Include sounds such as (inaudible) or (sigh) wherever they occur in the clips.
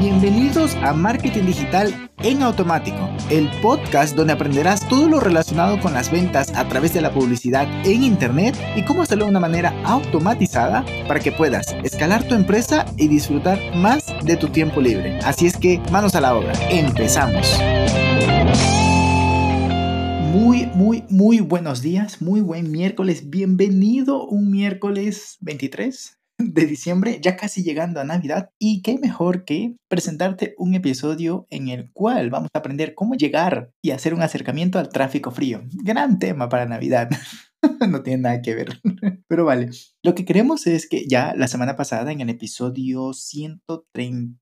Bienvenidos a Marketing Digital en Automático, el podcast donde aprenderás todo lo relacionado con las ventas a través de la publicidad en Internet y cómo hacerlo de una manera automatizada para que puedas escalar tu empresa y disfrutar más de tu tiempo libre. Así es que manos a la obra, empezamos. Muy, muy, muy buenos días, muy buen miércoles, bienvenido un miércoles 23 de diciembre, ya casi llegando a Navidad. Y qué mejor que presentarte un episodio en el cual vamos a aprender cómo llegar y hacer un acercamiento al tráfico frío. Gran tema para Navidad. (laughs) no tiene nada que ver. (laughs) Pero vale, lo que queremos es que ya la semana pasada en el episodio 130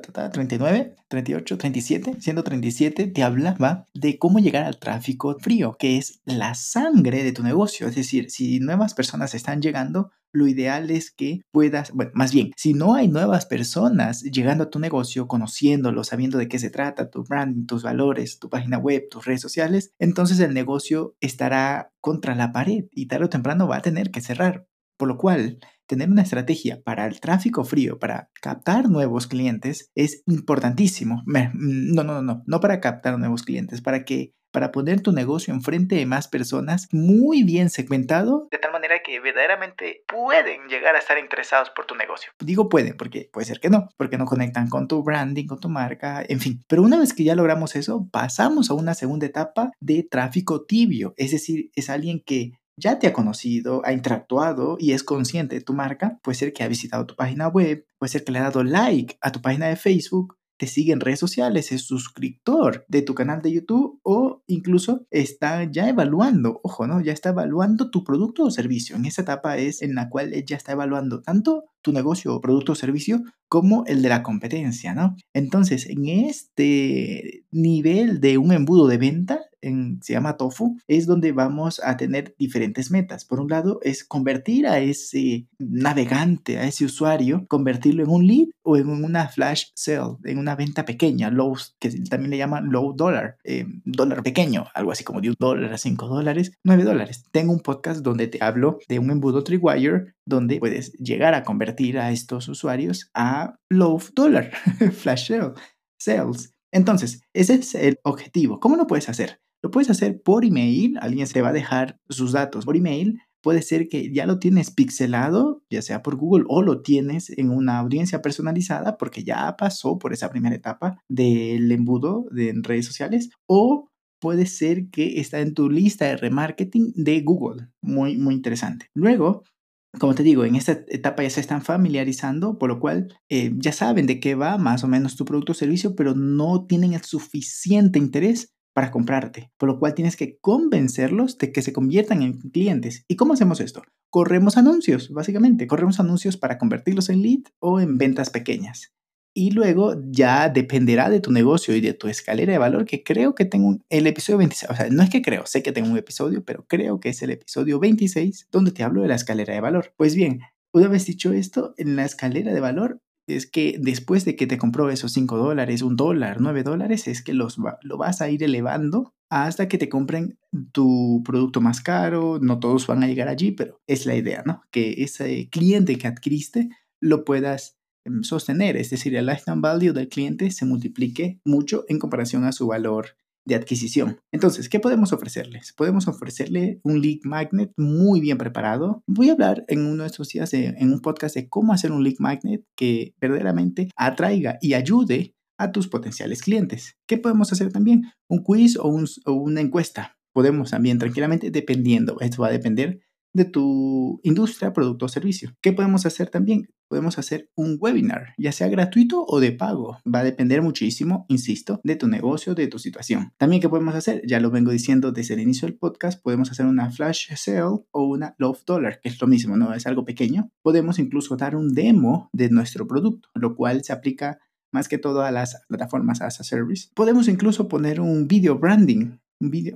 39, 38, 37, 137, te hablaba de cómo llegar al tráfico frío, que es la sangre de tu negocio. Es decir, si nuevas personas están llegando, lo ideal es que puedas, bueno, más bien, si no hay nuevas personas llegando a tu negocio, conociéndolo, sabiendo de qué se trata, tu branding, tus valores, tu página web, tus redes sociales, entonces el negocio estará contra la pared y tarde o temprano va a tener que cerrar. Por lo cual, tener una estrategia para el tráfico frío, para captar nuevos clientes, es importantísimo. No, no, no, no para captar nuevos clientes, para que para poner tu negocio enfrente de más personas muy bien segmentado, de tal manera que verdaderamente pueden llegar a estar interesados por tu negocio. Digo pueden, porque puede ser que no, porque no conectan con tu branding, con tu marca, en fin. Pero una vez que ya logramos eso, pasamos a una segunda etapa de tráfico tibio, es decir, es alguien que ya te ha conocido, ha interactuado y es consciente de tu marca, puede ser que ha visitado tu página web, puede ser que le ha dado like a tu página de Facebook, te sigue en redes sociales, es suscriptor de tu canal de YouTube o incluso está ya evaluando, ojo, ¿no? Ya está evaluando tu producto o servicio. En esa etapa es en la cual ya está evaluando tanto tu negocio, producto o servicio, como el de la competencia, ¿no? Entonces, en este nivel de un embudo de venta, se llama TOFU, es donde vamos a tener diferentes metas. Por un lado, es convertir a ese navegante, a ese usuario, convertirlo en un lead o en una flash sale, en una venta pequeña, low, que también le llaman low dollar, eh, dólar pequeño, algo así como de un dólar a cinco dólares, nueve dólares. Tengo un podcast donde te hablo de un embudo Tripwire donde puedes llegar a convertir a estos usuarios a low dollar, (laughs) flash sale, sales. Entonces, ese es el objetivo. ¿Cómo lo puedes hacer? Lo puedes hacer por email, alguien se va a dejar sus datos por email. Puede ser que ya lo tienes pixelado, ya sea por Google, o lo tienes en una audiencia personalizada porque ya pasó por esa primera etapa del embudo de redes sociales, o puede ser que está en tu lista de remarketing de Google. Muy, muy interesante. Luego, como te digo, en esta etapa ya se están familiarizando, por lo cual eh, ya saben de qué va más o menos tu producto o servicio, pero no tienen el suficiente interés para comprarte, por lo cual tienes que convencerlos de que se conviertan en clientes. ¿Y cómo hacemos esto? Corremos anuncios, básicamente, corremos anuncios para convertirlos en lead o en ventas pequeñas. Y luego ya dependerá de tu negocio y de tu escalera de valor, que creo que tengo el episodio 26, o sea, no es que creo, sé que tengo un episodio, pero creo que es el episodio 26 donde te hablo de la escalera de valor. Pues bien, una vez dicho esto, en la escalera de valor es que después de que te compró esos 5 dólares, un dólar, 9 dólares, es que los lo vas a ir elevando hasta que te compren tu producto más caro. No todos van a llegar allí, pero es la idea, ¿no? Que ese cliente que adquiriste lo puedas sostener, es decir, el lifetime value del cliente se multiplique mucho en comparación a su valor de adquisición. Entonces, ¿qué podemos ofrecerles? Podemos ofrecerle un lead magnet muy bien preparado. Voy a hablar en uno de estos días en un podcast de cómo hacer un lead magnet que verdaderamente atraiga y ayude a tus potenciales clientes. ¿Qué podemos hacer también? Un quiz o una encuesta. Podemos también tranquilamente, dependiendo, esto va a depender de tu industria, producto o servicio. ¿Qué podemos hacer también? Podemos hacer un webinar, ya sea gratuito o de pago. Va a depender muchísimo, insisto, de tu negocio, de tu situación. También, ¿qué podemos hacer? Ya lo vengo diciendo desde el inicio del podcast, podemos hacer una flash sale o una love dollar, que es lo mismo, ¿no? Es algo pequeño. Podemos incluso dar un demo de nuestro producto, lo cual se aplica más que todo a las plataformas as a service. Podemos incluso poner un video branding video,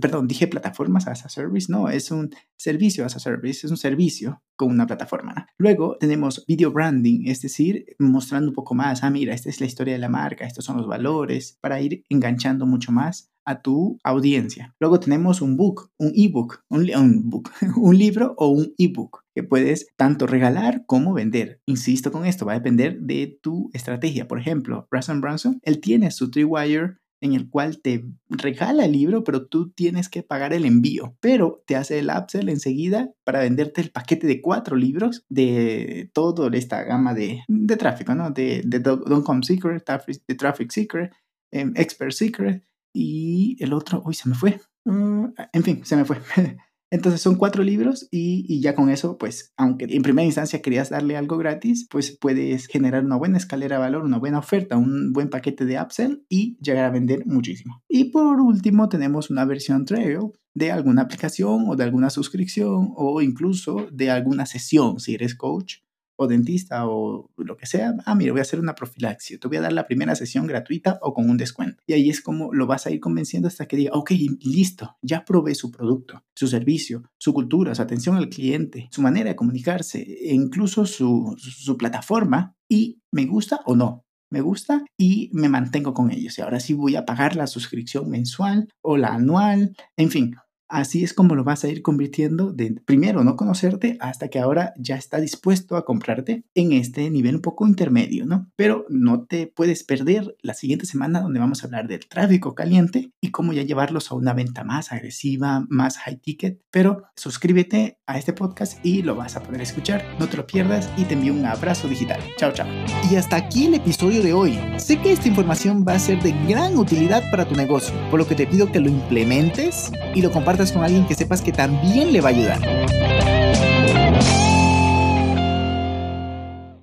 perdón, dije plataformas as a service, no, es un servicio as a service, es un servicio con una plataforma. Luego tenemos video branding, es decir, mostrando un poco más, ah, mira, esta es la historia de la marca, estos son los valores, para ir enganchando mucho más a tu audiencia. Luego tenemos un book, un ebook, un, book, (laughs) un libro o un ebook que puedes tanto regalar como vender. Insisto con esto, va a depender de tu estrategia. Por ejemplo, Russell Branson, él tiene su Wire en el cual te regala el libro, pero tú tienes que pagar el envío. Pero te hace el upsell enseguida para venderte el paquete de cuatro libros de toda esta gama de, de tráfico, ¿no? De, de Don't Come Secret, de Traffic Secret, em, Expert Secret y el otro, uy, se me fue. Mm, en fin, se me fue. (laughs) Entonces son cuatro libros y, ya con eso, pues, aunque en primera instancia querías darle algo gratis, pues puedes generar una buena escalera de valor, una buena oferta, un buen paquete de upsell y llegar a vender muchísimo. Y por último tenemos una versión trail de alguna aplicación o de alguna suscripción o incluso de alguna sesión si eres coach o dentista o lo que sea, ah, mira, voy a hacer una profilaxia, te voy a dar la primera sesión gratuita o con un descuento. Y ahí es como lo vas a ir convenciendo hasta que diga, ok, listo, ya probé su producto, su servicio, su cultura, su atención al cliente, su manera de comunicarse, e incluso su, su plataforma y me gusta o no. Me gusta y me mantengo con ellos. Y ahora sí voy a pagar la suscripción mensual o la anual. En fin, Así es como lo vas a ir convirtiendo de primero no conocerte hasta que ahora ya está dispuesto a comprarte en este nivel un poco intermedio, ¿no? Pero no te puedes perder la siguiente semana donde vamos a hablar del tráfico caliente y cómo ya llevarlos a una venta más agresiva, más high ticket. Pero suscríbete a este podcast y lo vas a poder escuchar. No te lo pierdas y te envío un abrazo digital. Chao, chao. Y hasta aquí el episodio de hoy. Sé que esta información va a ser de gran utilidad para tu negocio, por lo que te pido que lo implementes y lo compartas con alguien que sepas que también le va a ayudar.